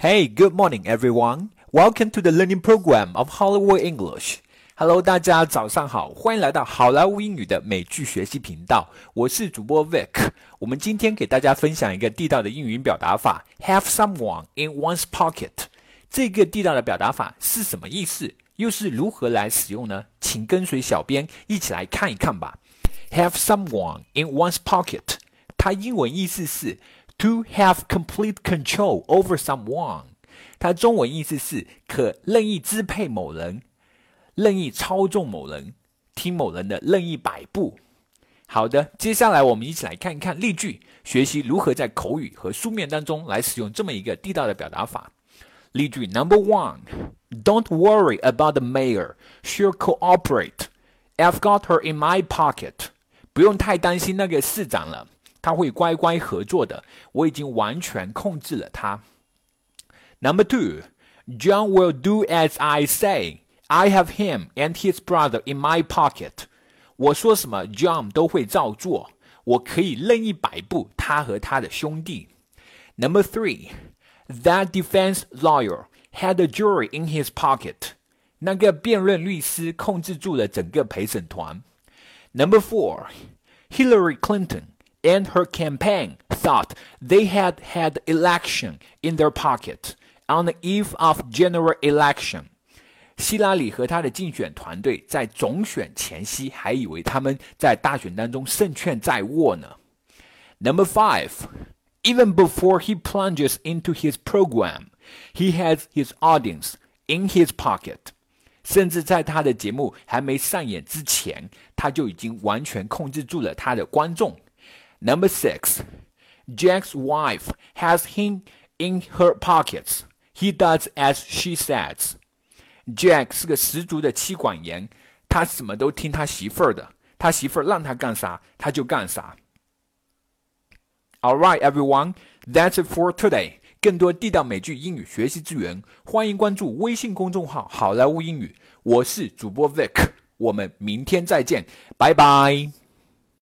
Hey, good morning, everyone. Welcome to the learning program of Hollywood English. Hello，大家早上好，欢迎来到好莱坞英语的美剧学习频道。我是主播 Vic。我们今天给大家分享一个地道的英语表达法：Have someone in one's pocket。这个地道的表达法是什么意思？又是如何来使用呢？请跟随小编一起来看一看吧。Have someone in one's pocket，它英文意思是。 To have complete control over someone，它中文意思是可任意支配某人，任意操纵某人，听某人的任意摆布。好的，接下来我们一起来看一看例句，学习如何在口语和书面当中来使用这么一个地道的表达法。例句 Number one，Don't worry about the mayor. She'll cooperate. I've got her in my pocket. 不用太担心那个市长了。 他会乖乖合作的，我已经完全控制了他。Number two, John will do as I say. I have him and his brother in my pocket. 我说什么，John 都会照做。我可以任意摆布他和他的兄弟。Number three, that defense lawyer had a jury in his pocket. 那个辩论律师控制住了整个陪审团。Number four, Hillary Clinton and her campaign thought they had had election in their pocket on the eve of general election. 希拉里和他的竞选团队在总选前夕还以为他们在大选当中胜券在握呢。Number five, even before he plunges into his program, he has his audience in his pocket. 甚至在他的节目还没上演之前，他就已经完全控制住了他的观众。 Number six, Jack's wife has him in her pockets. He does as she says. Jack 是个十足的妻管严，他什么都听他媳妇儿的，他媳妇儿让他干啥他就干啥。All right, everyone, that's it for today. 更多地道美剧英语学习资源，欢迎关注微信公众号“好莱坞英语”。我是主播 Vic，我们明天再见，拜拜。